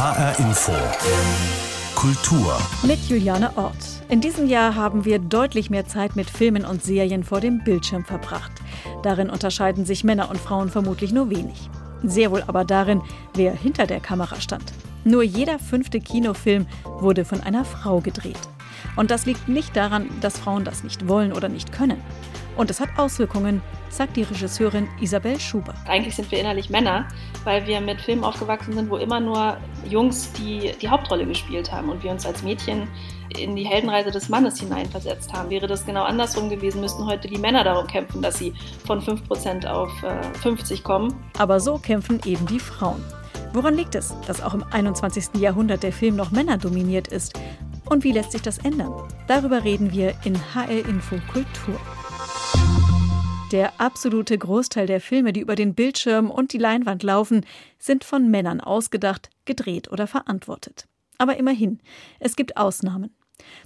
HR Info. Kultur. Mit Juliane Ort. In diesem Jahr haben wir deutlich mehr Zeit mit Filmen und Serien vor dem Bildschirm verbracht. Darin unterscheiden sich Männer und Frauen vermutlich nur wenig. Sehr wohl aber darin, wer hinter der Kamera stand. Nur jeder fünfte Kinofilm wurde von einer Frau gedreht. Und das liegt nicht daran, dass Frauen das nicht wollen oder nicht können. Und es hat Auswirkungen, sagt die Regisseurin Isabel Schubert. Eigentlich sind wir innerlich Männer, weil wir mit Filmen aufgewachsen sind, wo immer nur Jungs die, die Hauptrolle gespielt haben und wir uns als Mädchen in die Heldenreise des Mannes hineinversetzt haben. Wäre das genau andersrum gewesen, müssten heute die Männer darum kämpfen, dass sie von 5% auf äh, 50 kommen. Aber so kämpfen eben die Frauen. Woran liegt es, dass auch im 21. Jahrhundert der Film noch männerdominiert ist? Und wie lässt sich das ändern? Darüber reden wir in HR Info Kultur. Der absolute Großteil der Filme, die über den Bildschirm und die Leinwand laufen, sind von Männern ausgedacht, gedreht oder verantwortet. Aber immerhin, es gibt Ausnahmen.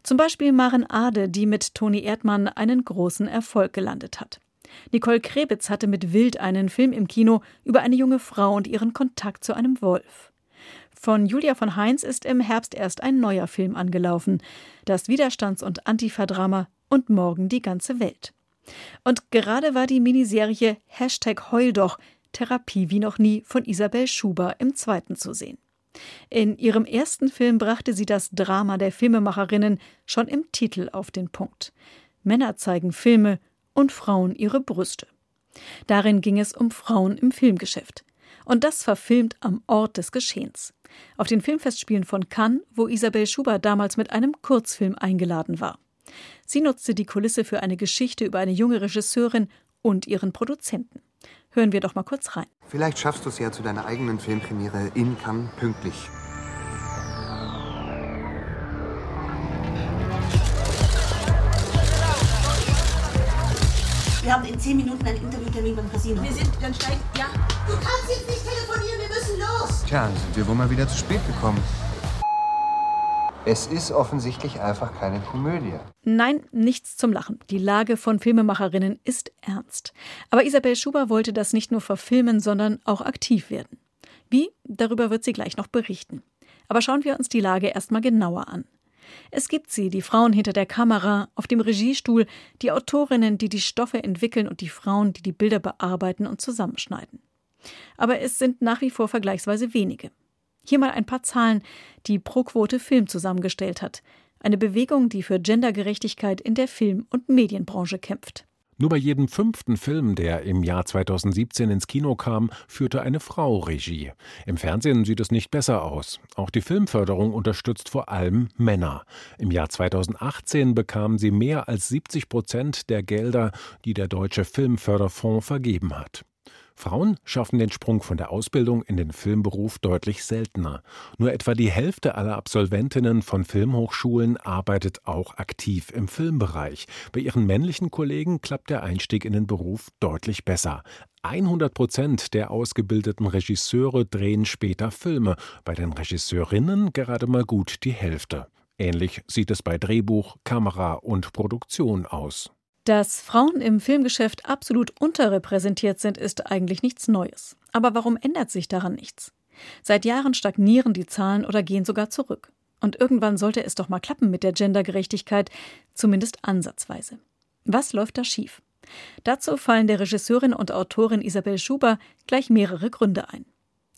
Zum Beispiel Maren Ade, die mit Toni Erdmann einen großen Erfolg gelandet hat. Nicole Krebitz hatte mit Wild einen Film im Kino über eine junge Frau und ihren Kontakt zu einem Wolf. Von Julia von Heinz ist im Herbst erst ein neuer Film angelaufen. Das Widerstands- und Antifa-Drama Und morgen die ganze Welt. Und gerade war die Miniserie Hashtag Heul doch Therapie wie noch nie von Isabel Schuber im zweiten zu sehen. In ihrem ersten Film brachte sie das Drama der Filmemacherinnen schon im Titel auf den Punkt. Männer zeigen Filme und Frauen ihre Brüste. Darin ging es um Frauen im Filmgeschäft. Und das verfilmt am Ort des Geschehens. Auf den Filmfestspielen von Cannes, wo Isabel Schuber damals mit einem Kurzfilm eingeladen war. Sie nutzte die Kulisse für eine Geschichte über eine junge Regisseurin und ihren Produzenten. Hören wir doch mal kurz rein. Vielleicht schaffst du es ja zu deiner eigenen Filmpremiere in Cannes pünktlich. Wir haben in zehn Minuten einen Interviewtermin beim Casino. Wir sind ganz steig. Ja. Du kannst jetzt nicht telefonieren, wir müssen los. Tja, sind wir wohl mal wieder zu spät gekommen. Es ist offensichtlich einfach keine Komödie. Nein, nichts zum Lachen. Die Lage von Filmemacherinnen ist ernst. Aber Isabel Schuber wollte das nicht nur verfilmen, sondern auch aktiv werden. Wie? Darüber wird sie gleich noch berichten. Aber schauen wir uns die Lage erstmal genauer an. Es gibt sie, die Frauen hinter der Kamera, auf dem Regiestuhl, die Autorinnen, die die Stoffe entwickeln und die Frauen, die die Bilder bearbeiten und zusammenschneiden. Aber es sind nach wie vor vergleichsweise wenige. Hier mal ein paar Zahlen, die ProQuote Film zusammengestellt hat. Eine Bewegung, die für Gendergerechtigkeit in der Film- und Medienbranche kämpft. Nur bei jedem fünften Film, der im Jahr 2017 ins Kino kam, führte eine Frau Regie. Im Fernsehen sieht es nicht besser aus. Auch die Filmförderung unterstützt vor allem Männer. Im Jahr 2018 bekamen sie mehr als 70 Prozent der Gelder, die der Deutsche Filmförderfonds vergeben hat. Frauen schaffen den Sprung von der Ausbildung in den Filmberuf deutlich seltener. Nur etwa die Hälfte aller Absolventinnen von Filmhochschulen arbeitet auch aktiv im Filmbereich. Bei ihren männlichen Kollegen klappt der Einstieg in den Beruf deutlich besser. 100 Prozent der ausgebildeten Regisseure drehen später Filme, bei den Regisseurinnen gerade mal gut die Hälfte. Ähnlich sieht es bei Drehbuch, Kamera und Produktion aus. Dass Frauen im Filmgeschäft absolut unterrepräsentiert sind, ist eigentlich nichts Neues. Aber warum ändert sich daran nichts? Seit Jahren stagnieren die Zahlen oder gehen sogar zurück. Und irgendwann sollte es doch mal klappen mit der Gendergerechtigkeit, zumindest ansatzweise. Was läuft da schief? Dazu fallen der Regisseurin und Autorin Isabel Schuber gleich mehrere Gründe ein.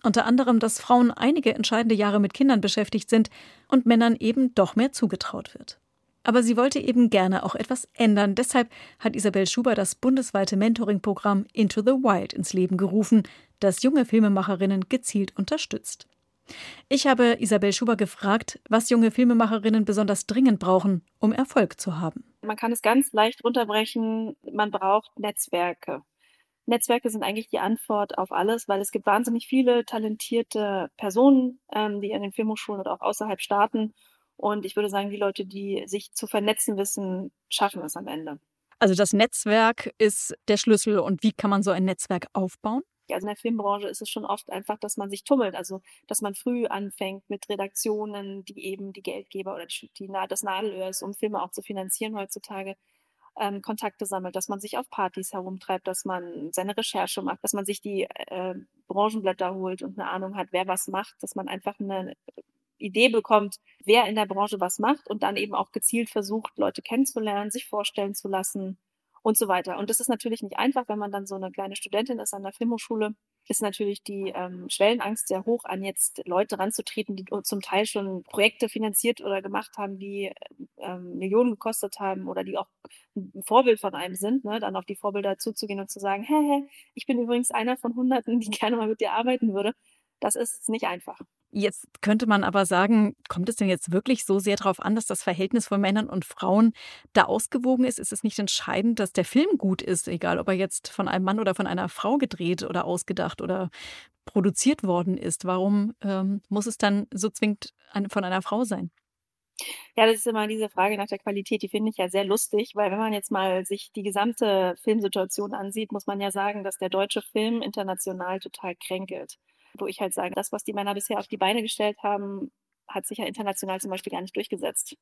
Unter anderem, dass Frauen einige entscheidende Jahre mit Kindern beschäftigt sind und Männern eben doch mehr zugetraut wird. Aber sie wollte eben gerne auch etwas ändern. Deshalb hat Isabel Schuber das bundesweite Mentoring-Programm Into the Wild ins Leben gerufen, das junge Filmemacherinnen gezielt unterstützt. Ich habe Isabel Schuber gefragt, was junge Filmemacherinnen besonders dringend brauchen, um Erfolg zu haben. Man kann es ganz leicht runterbrechen. Man braucht Netzwerke. Netzwerke sind eigentlich die Antwort auf alles, weil es gibt wahnsinnig viele talentierte Personen, ähm, die an den Filmhochschulen oder auch außerhalb starten und ich würde sagen, die Leute, die sich zu vernetzen wissen, schaffen es am Ende. Also das Netzwerk ist der Schlüssel. Und wie kann man so ein Netzwerk aufbauen? Also in der Filmbranche ist es schon oft einfach, dass man sich tummelt, also dass man früh anfängt mit Redaktionen, die eben die Geldgeber oder die, die, das Nadelöhr ist, um Filme auch zu finanzieren heutzutage. ähm, Kontakte sammelt, dass man sich auf Partys herumtreibt, dass man seine Recherche macht, dass man sich die äh, Branchenblätter holt und eine Ahnung hat, wer was macht, dass man einfach eine Idee bekommt, wer in der Branche was macht und dann eben auch gezielt versucht, Leute kennenzulernen, sich vorstellen zu lassen und so weiter. Und das ist natürlich nicht einfach, wenn man dann so eine kleine Studentin ist an der Filmhochschule ist natürlich die ähm, Schwellenangst sehr hoch, an jetzt Leute ranzutreten, die zum Teil schon Projekte finanziert oder gemacht haben, die ähm, Millionen gekostet haben oder die auch ein Vorbild von einem sind, ne? dann auf die Vorbilder zuzugehen und zu sagen, hä, hä, ich bin übrigens einer von Hunderten, die gerne mal mit dir arbeiten würde. Das ist nicht einfach. Jetzt könnte man aber sagen, kommt es denn jetzt wirklich so sehr darauf an, dass das Verhältnis von Männern und Frauen da ausgewogen ist? Ist es nicht entscheidend, dass der Film gut ist, egal ob er jetzt von einem Mann oder von einer Frau gedreht oder ausgedacht oder produziert worden ist? Warum ähm, muss es dann so zwingend von einer Frau sein? Ja, das ist immer diese Frage nach der Qualität, die finde ich ja sehr lustig, weil wenn man jetzt mal sich die gesamte Filmsituation ansieht, muss man ja sagen, dass der deutsche Film international total kränkelt wo ich halt sage, das, was die Männer bisher auf die Beine gestellt haben, hat sich ja international zum Beispiel gar nicht durchgesetzt.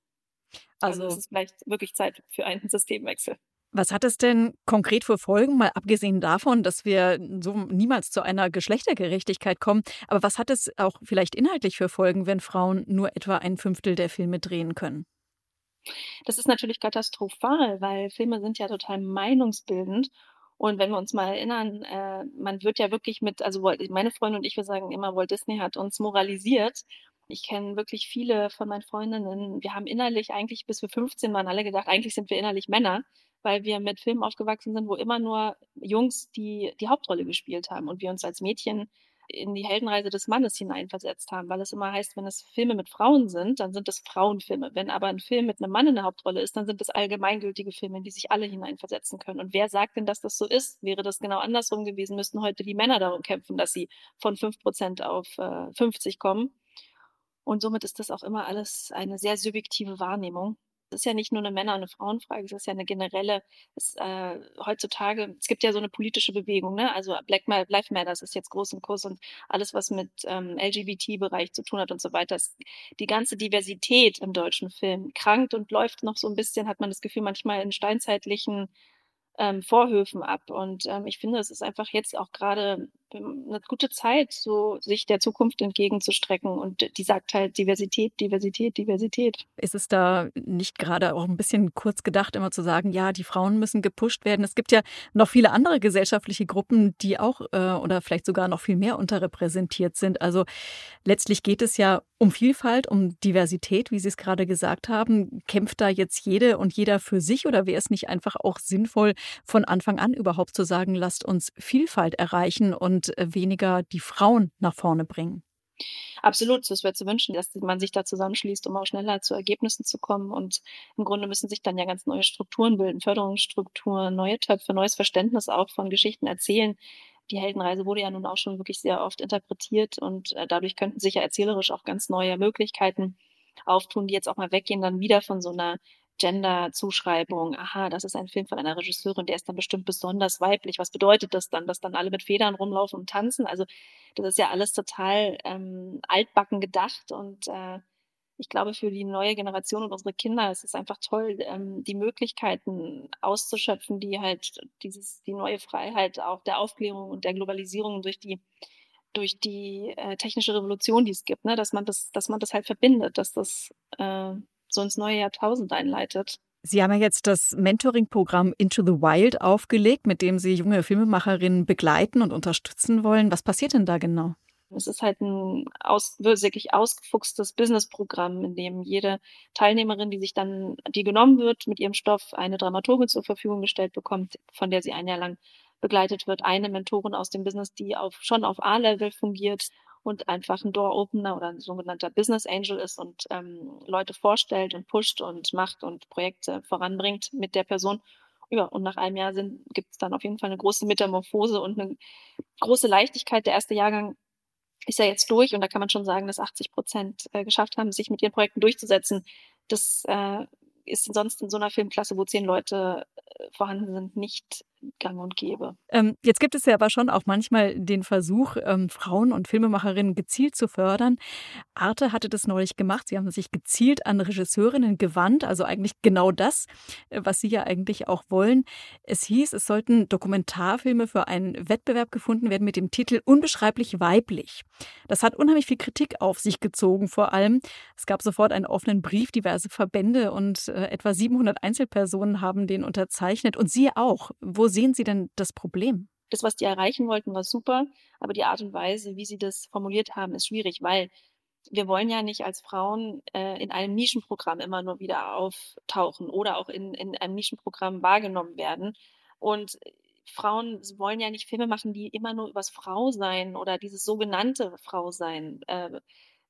Also, also es ist vielleicht wirklich Zeit für einen Systemwechsel. Was hat es denn konkret für Folgen, mal abgesehen davon, dass wir so niemals zu einer Geschlechtergerechtigkeit kommen? Aber was hat es auch vielleicht inhaltlich für Folgen, wenn Frauen nur etwa ein Fünftel der Filme drehen können? Das ist natürlich katastrophal, weil Filme sind ja total meinungsbildend und wenn wir uns mal erinnern, äh, man wird ja wirklich mit, also meine Freunde und ich, wir sagen immer, Walt Disney hat uns moralisiert. Ich kenne wirklich viele von meinen Freundinnen. Wir haben innerlich eigentlich, bis wir 15 waren, alle gedacht, eigentlich sind wir innerlich Männer, weil wir mit Filmen aufgewachsen sind, wo immer nur Jungs die, die Hauptrolle gespielt haben und wir uns als Mädchen in die Heldenreise des Mannes hineinversetzt haben, weil es immer heißt, wenn es Filme mit Frauen sind, dann sind es Frauenfilme. Wenn aber ein Film mit einem Mann in der Hauptrolle ist, dann sind es allgemeingültige Filme, in die sich alle hineinversetzen können. Und wer sagt denn, dass das so ist? Wäre das genau andersrum gewesen, müssten heute die Männer darum kämpfen, dass sie von 5% auf äh, 50 kommen. Und somit ist das auch immer alles eine sehr subjektive Wahrnehmung ist ja nicht nur eine Männer- und eine Frauenfrage, es ist ja eine generelle, es, äh, heutzutage, es gibt ja so eine politische Bewegung, ne? also Black Lives Matter ist jetzt groß im Kurs und alles, was mit ähm, LGBT-Bereich zu tun hat und so weiter. Es, die ganze Diversität im deutschen Film krankt und läuft noch so ein bisschen, hat man das Gefühl, manchmal in steinzeitlichen ähm, Vorhöfen ab. Und ähm, ich finde, es ist einfach jetzt auch gerade eine gute Zeit, so sich der Zukunft entgegenzustrecken. Und die sagt halt Diversität, Diversität, Diversität. Ist es da nicht gerade auch ein bisschen kurz gedacht, immer zu sagen, ja, die Frauen müssen gepusht werden? Es gibt ja noch viele andere gesellschaftliche Gruppen, die auch äh, oder vielleicht sogar noch viel mehr unterrepräsentiert sind. Also letztlich geht es ja um Vielfalt, um Diversität, wie Sie es gerade gesagt haben. Kämpft da jetzt jede und jeder für sich oder wäre es nicht einfach auch sinnvoll, von Anfang an überhaupt zu sagen, lasst uns Vielfalt erreichen und äh, weniger die Frauen nach vorne bringen. Absolut, das wäre zu wünschen, dass man sich da zusammenschließt, um auch schneller zu Ergebnissen zu kommen. Und im Grunde müssen sich dann ja ganz neue Strukturen bilden, Förderungsstrukturen, neue Töpfe, neues Verständnis auch von Geschichten erzählen. Die Heldenreise wurde ja nun auch schon wirklich sehr oft interpretiert und äh, dadurch könnten sich ja erzählerisch auch ganz neue Möglichkeiten auftun, die jetzt auch mal weggehen, dann wieder von so einer Gender-Zuschreibung, aha, das ist ein Film von einer Regisseurin, der ist dann bestimmt besonders weiblich. Was bedeutet das dann, dass dann alle mit Federn rumlaufen und tanzen? Also das ist ja alles total ähm, altbacken gedacht und äh, ich glaube, für die neue Generation und unsere Kinder ist es einfach toll, ähm, die Möglichkeiten auszuschöpfen, die halt dieses, die neue Freiheit auch der Aufklärung und der Globalisierung durch die durch die äh, technische Revolution, die es gibt, ne, dass man das, dass man das halt verbindet, dass das äh, so ins neue Jahrtausend einleitet. Sie haben ja jetzt das Mentoring-Programm Into the Wild aufgelegt, mit dem Sie junge Filmemacherinnen begleiten und unterstützen wollen. Was passiert denn da genau? Es ist halt ein aus, wirklich ausgefuchstes Business-Programm, in dem jede Teilnehmerin, die sich dann, die genommen wird, mit ihrem Stoff eine Dramaturgin zur Verfügung gestellt bekommt, von der sie ein Jahr lang begleitet wird, eine Mentorin aus dem Business, die auf, schon auf A-Level fungiert und einfach ein Door-Opener oder ein sogenannter Business Angel ist und ähm, Leute vorstellt und pusht und macht und Projekte voranbringt mit der Person. Ja, und nach einem Jahr gibt es dann auf jeden Fall eine große Metamorphose und eine große Leichtigkeit. Der erste Jahrgang ist ja jetzt durch und da kann man schon sagen, dass 80 Prozent äh, geschafft haben, sich mit ihren Projekten durchzusetzen. Das äh, ist sonst in so einer Filmklasse, wo zehn Leute äh, vorhanden sind, nicht gang und gäbe. Ähm, jetzt gibt es ja aber schon auch manchmal den Versuch, ähm, Frauen und Filmemacherinnen gezielt zu fördern. Arte hatte das neulich gemacht. Sie haben sich gezielt an Regisseurinnen gewandt, also eigentlich genau das, äh, was sie ja eigentlich auch wollen. Es hieß, es sollten Dokumentarfilme für einen Wettbewerb gefunden werden mit dem Titel Unbeschreiblich weiblich. Das hat unheimlich viel Kritik auf sich gezogen, vor allem. Es gab sofort einen offenen Brief, diverse Verbände und äh, etwa 700 Einzelpersonen haben den unterzeichnet und Sie auch. Wo sehen Sie denn das Problem? Das, was die erreichen wollten, war super, aber die Art und Weise, wie sie das formuliert haben, ist schwierig, weil wir wollen ja nicht als Frauen äh, in einem Nischenprogramm immer nur wieder auftauchen oder auch in, in einem Nischenprogramm wahrgenommen werden. Und Frauen wollen ja nicht Filme machen, die immer nur übers Frausein oder dieses sogenannte Frausein äh,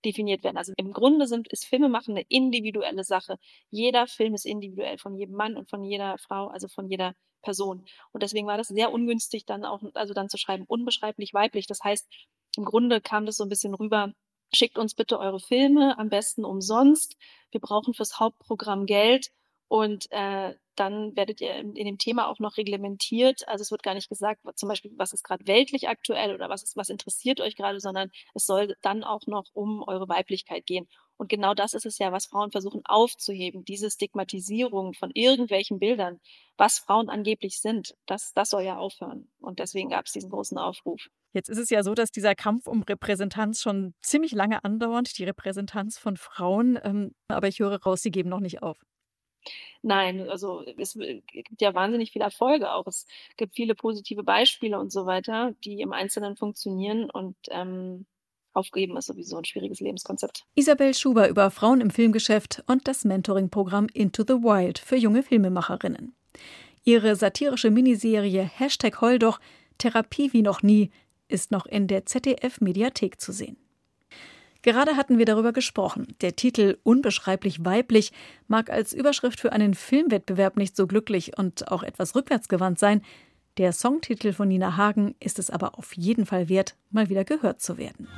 definiert werden. Also im Grunde sind, ist Filmemachen eine individuelle Sache. Jeder Film ist individuell von jedem Mann und von jeder Frau, also von jeder Person. Und deswegen war das sehr ungünstig, dann auch, also dann zu schreiben, unbeschreiblich weiblich. Das heißt, im Grunde kam das so ein bisschen rüber, schickt uns bitte eure Filme, am besten umsonst. Wir brauchen fürs Hauptprogramm Geld und äh, dann werdet ihr in, dem Thema auch noch reglementiert. Also es wird gar nicht gesagt, zum Beispiel, was ist gerade weltlich aktuell oder was ist, was interessiert euch gerade, sondern es soll dann auch noch um eure Weiblichkeit gehen. Und genau das ist es ja, was Frauen versuchen aufzuheben, diese Stigmatisierung von irgendwelchen Bildern, was Frauen angeblich sind. Das, das soll ja aufhören. Und deswegen gab es diesen großen Aufruf. Jetzt ist es ja so, dass dieser Kampf um Repräsentanz schon ziemlich lange andauert, die Repräsentanz von Frauen. Ähm, aber ich höre raus, Sie geben noch nicht auf. Nein, also es gibt ja wahnsinnig viele Erfolge auch. Es gibt viele positive Beispiele und so weiter, die im Einzelnen funktionieren und ähm, aufgeben ist sowieso ein schwieriges Lebenskonzept. Isabel Schuber über Frauen im Filmgeschäft und das Mentoring-Programm Into the Wild für junge Filmemacherinnen. Ihre satirische Miniserie Hashtag Heul doch, Therapie wie noch nie ist noch in der ZDF-Mediathek zu sehen. Gerade hatten wir darüber gesprochen. Der Titel Unbeschreiblich weiblich mag als Überschrift für einen Filmwettbewerb nicht so glücklich und auch etwas rückwärtsgewandt sein. Der Songtitel von Nina Hagen ist es aber auf jeden Fall wert, mal wieder gehört zu werden.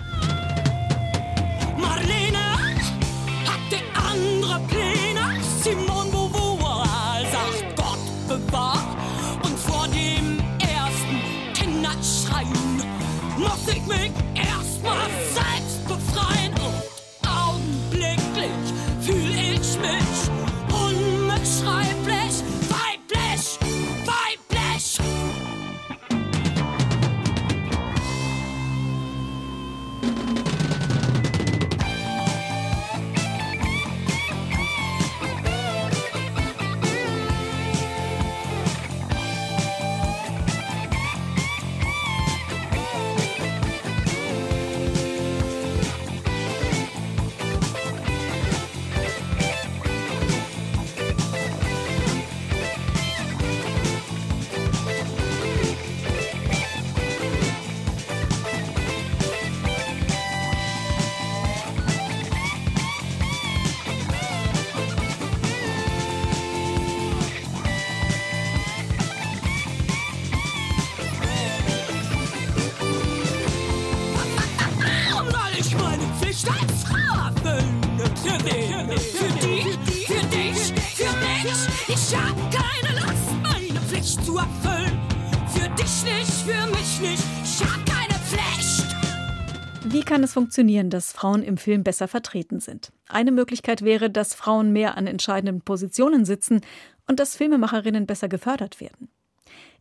Kann es funktionieren, dass Frauen im Film besser vertreten sind? Eine Möglichkeit wäre, dass Frauen mehr an entscheidenden Positionen sitzen und dass Filmemacherinnen besser gefördert werden.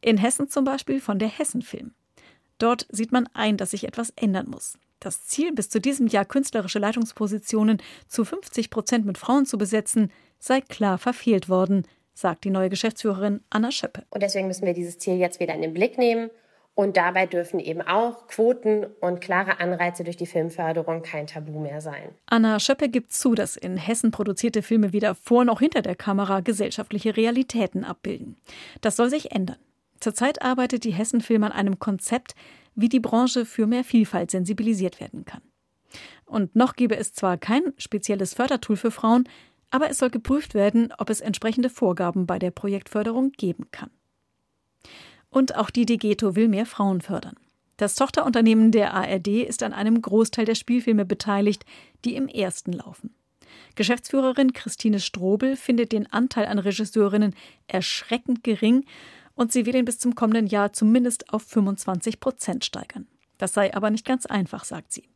In Hessen zum Beispiel von der Hessenfilm. Dort sieht man ein, dass sich etwas ändern muss. Das Ziel, bis zu diesem Jahr künstlerische Leitungspositionen zu 50 Prozent mit Frauen zu besetzen, sei klar verfehlt worden, sagt die neue Geschäftsführerin Anna Schöppe. Und deswegen müssen wir dieses Ziel jetzt wieder in den Blick nehmen und dabei dürfen eben auch Quoten und klare Anreize durch die Filmförderung kein Tabu mehr sein. Anna Schöppe gibt zu, dass in Hessen produzierte Filme weder vor noch hinter der Kamera gesellschaftliche Realitäten abbilden. Das soll sich ändern. Zurzeit arbeitet die Hessenfilm an einem Konzept, wie die Branche für mehr Vielfalt sensibilisiert werden kann. Und noch gebe es zwar kein spezielles Fördertool für Frauen, aber es soll geprüft werden, ob es entsprechende Vorgaben bei der Projektförderung geben kann. Und auch die Degeto will mehr Frauen fördern. Das Tochterunternehmen der ARD ist an einem Großteil der Spielfilme beteiligt, die im ersten laufen. Geschäftsführerin Christine Strobel findet den Anteil an Regisseurinnen erschreckend gering Und sie will ihn bis zum kommenden Jahr zumindest auf 25 Prozent steigern. Das sei aber nicht ganz einfach, sagt sie.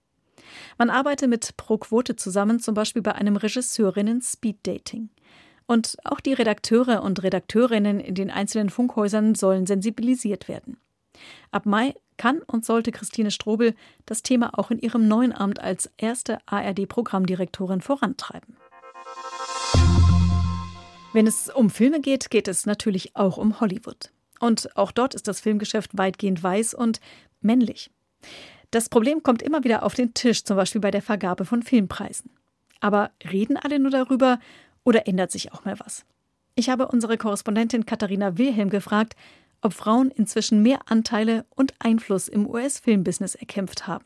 Man arbeite mit Pro Quote zusammen, zum Beispiel bei einem Regisseurinnen-Speed-Dating. Und auch die Redakteure und Redakteurinnen in den einzelnen Funkhäusern sollen sensibilisiert werden. Ab Mai kann und sollte Christine Strobel das Thema auch in ihrem neuen Amt als erste ARD-Programmdirektorin vorantreiben. Wenn es um Filme geht, geht es natürlich auch um Hollywood. Und auch dort ist das Filmgeschäft weitgehend weiß und männlich. Das Problem kommt immer wieder auf den Tisch, zum Beispiel bei der Vergabe von Filmpreisen. Aber reden alle nur darüber oder ändert sich auch mal was? Ich habe unsere Korrespondentin Katharina Wilhelm gefragt, ob Frauen inzwischen mehr Anteile und Einfluss im US-Filmbusiness erkämpft haben.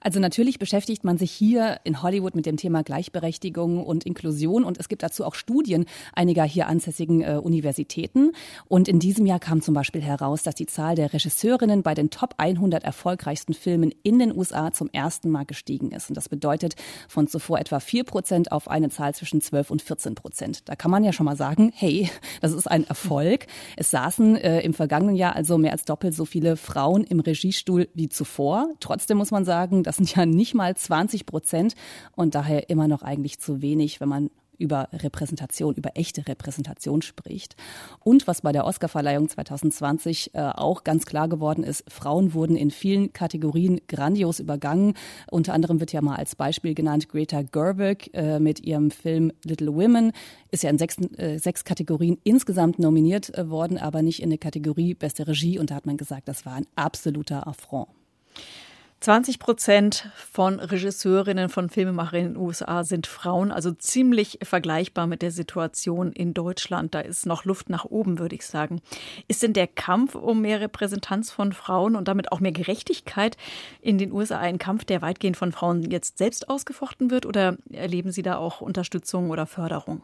Also natürlich beschäftigt man sich hier in Hollywood mit dem Thema Gleichberechtigung und Inklusion und es gibt dazu auch Studien einiger hier ansässigen äh, Universitäten. Und in diesem Jahr kam zum Beispiel heraus, dass die Zahl der Regisseurinnen bei den Top 100 erfolgreichsten Filmen in den USA zum ersten Mal gestiegen ist. Und das bedeutet von zuvor etwa 4 Prozent auf eine Zahl zwischen 12 und 14 Prozent. Da kann man ja schon mal sagen, hey, das ist ein Erfolg. Es saßen äh, im vergangenen Jahr also mehr als doppelt so viele Frauen im Regiestuhl wie zuvor. Trotzdem muss man sagen, das sind ja nicht mal 20 Prozent und daher immer noch eigentlich zu wenig, wenn man über Repräsentation, über echte Repräsentation spricht. Und was bei der Oscarverleihung 2020 äh, auch ganz klar geworden ist, Frauen wurden in vielen Kategorien grandios übergangen. Unter anderem wird ja mal als Beispiel genannt Greta Gerwig äh, mit ihrem Film Little Women, ist ja in sechs, äh, sechs Kategorien insgesamt nominiert äh, worden, aber nicht in der Kategorie Beste Regie. Und da hat man gesagt, das war ein absoluter Affront. 20 Prozent von Regisseurinnen, von Filmemacherinnen in den USA sind Frauen, also ziemlich vergleichbar mit der Situation in Deutschland. Da ist noch Luft nach oben, würde ich sagen. Ist denn der Kampf um mehr Repräsentanz von Frauen und damit auch mehr Gerechtigkeit in den USA ein Kampf, der weitgehend von Frauen jetzt selbst ausgefochten wird oder erleben Sie da auch Unterstützung oder Förderung?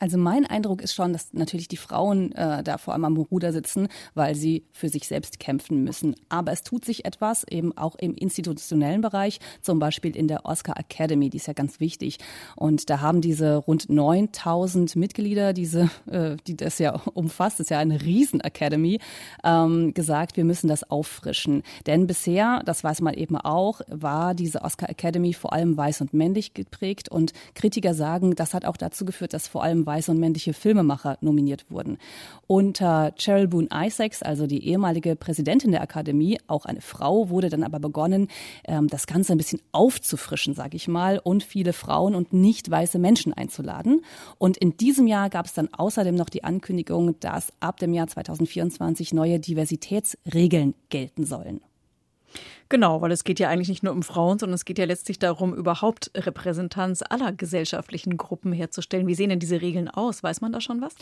Also mein Eindruck ist schon, dass natürlich die Frauen äh, da vor allem am Ruder sitzen, weil sie für sich selbst kämpfen müssen. Aber es tut sich etwas eben auch im institutionellen Bereich, zum Beispiel in der Oscar Academy, die ist ja ganz wichtig. Und da haben diese rund 9000 Mitglieder, diese, äh, die das ja umfasst, ist ja eine Riesen Academy, ähm, gesagt, wir müssen das auffrischen. Denn bisher, das weiß man eben auch, war diese Oscar Academy vor allem weiß und männlich geprägt. Und Kritiker sagen, das hat auch dazu geführt, dass vor allem weiße und männliche Filmemacher nominiert wurden. Unter Cheryl Boone Isaacs, also die ehemalige Präsidentin der Akademie, auch eine Frau, wurde dann aber begonnen, ähm, das Ganze ein bisschen aufzufrischen, sage ich mal, und viele Frauen und nicht weiße Menschen einzuladen. Und in diesem Jahr gab es dann außerdem noch die Ankündigung, dass ab dem Jahr 2024 neue Diversitätsregeln gelten sollen. Genau, weil es geht ja eigentlich nicht nur um Frauen, sondern es geht ja letztlich darum, überhaupt Repräsentanz aller gesellschaftlichen Gruppen herzustellen. Wie sehen denn diese Regeln aus? Weiß man da schon was?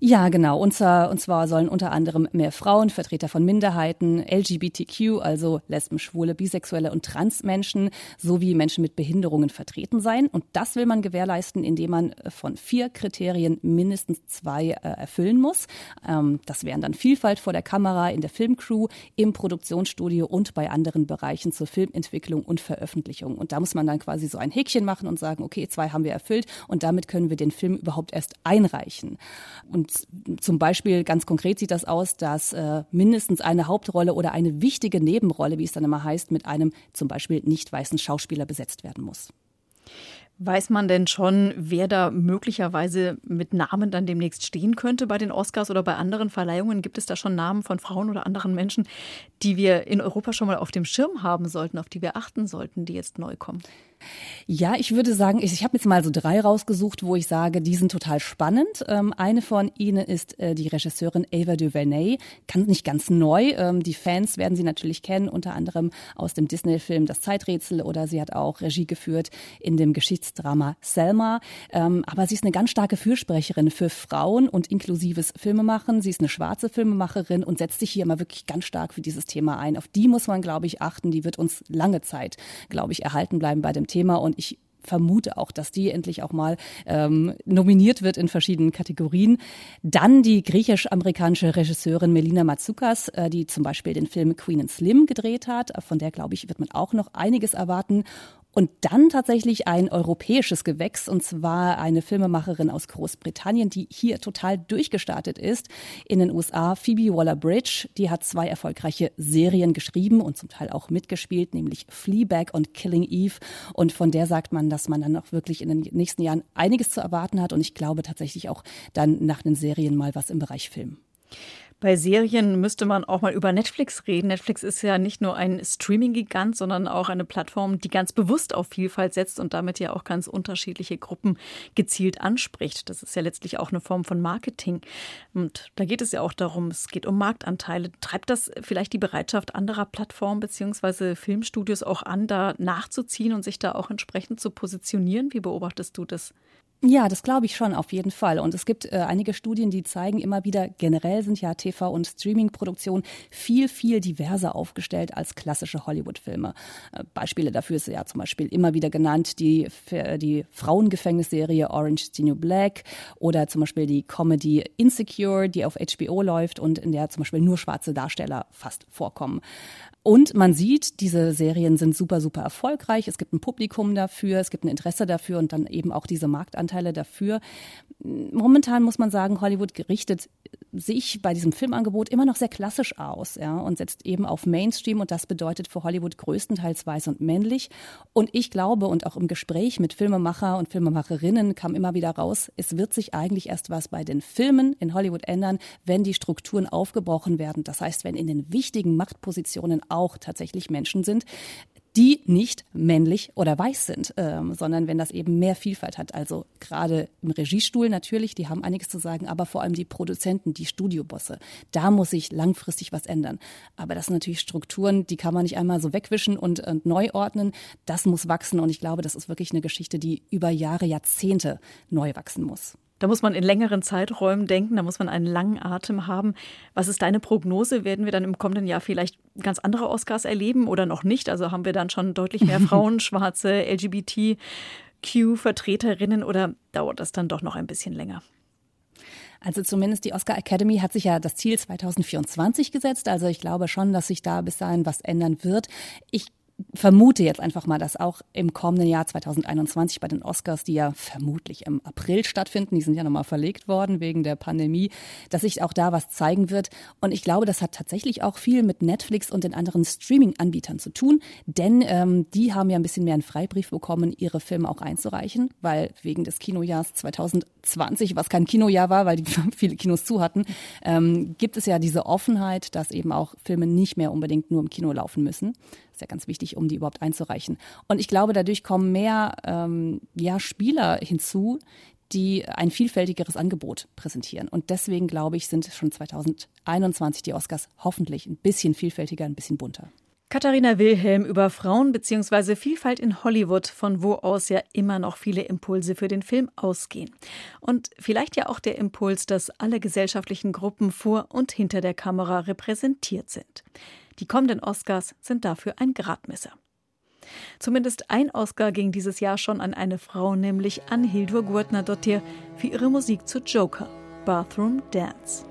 Ja, genau. Und zwar, und zwar sollen unter anderem mehr Frauen, Vertreter von Minderheiten, LGBTQ, also Lesben, Schwule, Bisexuelle und Transmenschen sowie Menschen mit Behinderungen vertreten sein. Und das will man gewährleisten, indem man von vier Kriterien mindestens zwei äh, erfüllen muss. Ähm, das wären dann Vielfalt vor der Kamera, in der Filmcrew, im Produktionsstudio und bei anderen Bereichen zur Filmentwicklung und Veröffentlichung. Und da muss man dann quasi so ein Häkchen machen und sagen, okay, zwei haben wir erfüllt und damit können wir den Film überhaupt erst einreichen. Und zum Beispiel ganz konkret sieht das aus, dass äh, mindestens eine Hauptrolle oder eine wichtige Nebenrolle, wie es dann immer heißt, mit einem zum Beispiel nicht weißen Schauspieler besetzt werden muss. Weiß man denn schon, wer da möglicherweise mit Namen dann demnächst stehen könnte bei den Oscars oder bei anderen Verleihungen? Gibt es da schon Namen von Frauen oder anderen Menschen, die wir in Europa schon mal auf dem Schirm haben sollten, auf die wir achten sollten, die jetzt neu kommen? Ja, ich würde sagen, ich, ich habe jetzt mal so drei rausgesucht, wo ich sage, die sind total spannend. Ähm, eine von ihnen ist äh, die Regisseurin Ava DuVernay, kann nicht ganz neu. Ähm, die Fans werden sie natürlich kennen, unter anderem aus dem Disney-Film Das Zeiträtsel oder sie hat auch Regie geführt in dem Geschichtsdrama Selma. Ähm, aber sie ist eine ganz starke Fürsprecherin für Frauen und inklusives Filmemachen. Sie ist eine schwarze Filmemacherin und setzt sich hier immer wirklich ganz stark für dieses Thema ein. Auf die muss man, glaube ich, achten. Die wird uns lange Zeit, glaube ich, erhalten bleiben bei dem Thema und ich vermute auch, dass die endlich auch mal ähm, nominiert wird in verschiedenen Kategorien. Dann die griechisch-amerikanische Regisseurin Melina Matsoukas, äh, die zum Beispiel den Film Queen and Slim gedreht hat. Von der, glaube ich, wird man auch noch einiges erwarten. Und dann tatsächlich ein europäisches Gewächs, und zwar eine Filmemacherin aus Großbritannien, die hier total durchgestartet ist. In den USA, Phoebe Waller-Bridge, die hat zwei erfolgreiche Serien geschrieben und zum Teil auch mitgespielt, nämlich Fleabag und Killing Eve. Und von der sagt man, dass man dann auch wirklich in den nächsten Jahren einiges zu erwarten hat. Und ich glaube tatsächlich auch dann nach den Serien mal was im Bereich Film. Bei Serien müsste man auch mal über Netflix reden. Netflix ist ja nicht nur ein Streaming-Gigant, sondern auch eine Plattform, die ganz bewusst auf Vielfalt setzt und damit ja auch ganz unterschiedliche Gruppen gezielt anspricht. Das ist ja letztlich auch eine Form von Marketing. Und da geht es ja auch darum, es geht um Marktanteile. Treibt das vielleicht die Bereitschaft anderer Plattformen bzw. Filmstudios auch an, da nachzuziehen und sich da auch entsprechend zu positionieren? Wie beobachtest du das? Ja, das glaube ich schon, auf jeden Fall. Und es gibt äh, einige Studien, die zeigen immer wieder, generell sind ja TV- und Streaming-Produktionen viel, viel diverser aufgestellt als klassische Hollywood-Filme. Äh, Beispiele dafür ist ja zum Beispiel immer wieder genannt die, die Frauengefängnisserie Orange is the New Black oder zum Beispiel die Comedy Insecure, die auf HBO läuft und in der zum Beispiel nur schwarze Darsteller fast vorkommen. Und man sieht, diese Serien sind super, super erfolgreich. Es gibt ein Publikum dafür, es gibt ein Interesse dafür und dann eben auch diese Marktanteile dafür. Momentan muss man sagen, Hollywood gerichtet sich bei diesem Filmangebot immer noch sehr klassisch aus ja, und setzt eben auf Mainstream und das bedeutet für Hollywood größtenteils weiß und männlich. Und ich glaube und auch im Gespräch mit Filmemacher und Filmemacherinnen kam immer wieder raus, es wird sich eigentlich erst was bei den Filmen in Hollywood ändern, wenn die Strukturen aufgebrochen werden. Das heißt, wenn in den wichtigen Machtpositionen auch tatsächlich Menschen sind, die nicht männlich oder weiß sind, ähm, sondern wenn das eben mehr Vielfalt hat. Also gerade im Regiestuhl natürlich, die haben einiges zu sagen, aber vor allem die Produzenten, die Studiobosse, da muss sich langfristig was ändern. Aber das sind natürlich Strukturen, die kann man nicht einmal so wegwischen und, und neu ordnen. Das muss wachsen und ich glaube, das ist wirklich eine Geschichte, die über Jahre, Jahrzehnte neu wachsen muss. Da muss man in längeren Zeiträumen denken, da muss man einen langen Atem haben. Was ist deine Prognose? Werden wir dann im kommenden Jahr vielleicht ganz andere Oscars erleben oder noch nicht? Also haben wir dann schon deutlich mehr Frauen, schwarze, LGBTQ-Vertreterinnen oder dauert das dann doch noch ein bisschen länger? Also zumindest die Oscar Academy hat sich ja das Ziel 2024 gesetzt. Also ich glaube schon, dass sich da bis dahin was ändern wird. Ich vermute jetzt einfach mal, dass auch im kommenden Jahr 2021 bei den Oscars, die ja vermutlich im April stattfinden, die sind ja nochmal verlegt worden wegen der Pandemie, dass sich auch da was zeigen wird. Und ich glaube, das hat tatsächlich auch viel mit Netflix und den anderen Streaming-Anbietern zu tun, denn ähm, die haben ja ein bisschen mehr einen Freibrief bekommen, ihre Filme auch einzureichen, weil wegen des Kinojahrs 2020, was kein Kinojahr war, weil die viele Kinos zu hatten, ähm, gibt es ja diese Offenheit, dass eben auch Filme nicht mehr unbedingt nur im Kino laufen müssen. Ist ja ganz wichtig, um die überhaupt einzureichen. Und ich glaube, dadurch kommen mehr ähm, ja, Spieler hinzu, die ein vielfältigeres Angebot präsentieren. Und deswegen glaube ich, sind schon 2021 die Oscars hoffentlich ein bisschen vielfältiger, ein bisschen bunter. Katharina Wilhelm über Frauen bzw. Vielfalt in Hollywood, von wo aus ja immer noch viele Impulse für den Film ausgehen. Und vielleicht ja auch der Impuls, dass alle gesellschaftlichen Gruppen vor und hinter der Kamera repräsentiert sind. Die kommenden Oscars sind dafür ein Gradmesser. Zumindest ein Oscar ging dieses Jahr schon an eine Frau, nämlich an Hildur Gurtner-Dottir für ihre Musik zu Joker, Bathroom Dance.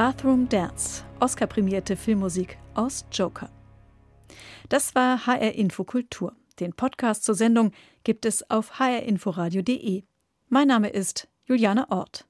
Bathroom Dance, Oscar-prämierte Filmmusik aus Joker. Das war HR Info Kultur. Den Podcast zur Sendung gibt es auf hrinforadio.de. Mein Name ist Juliane Ort.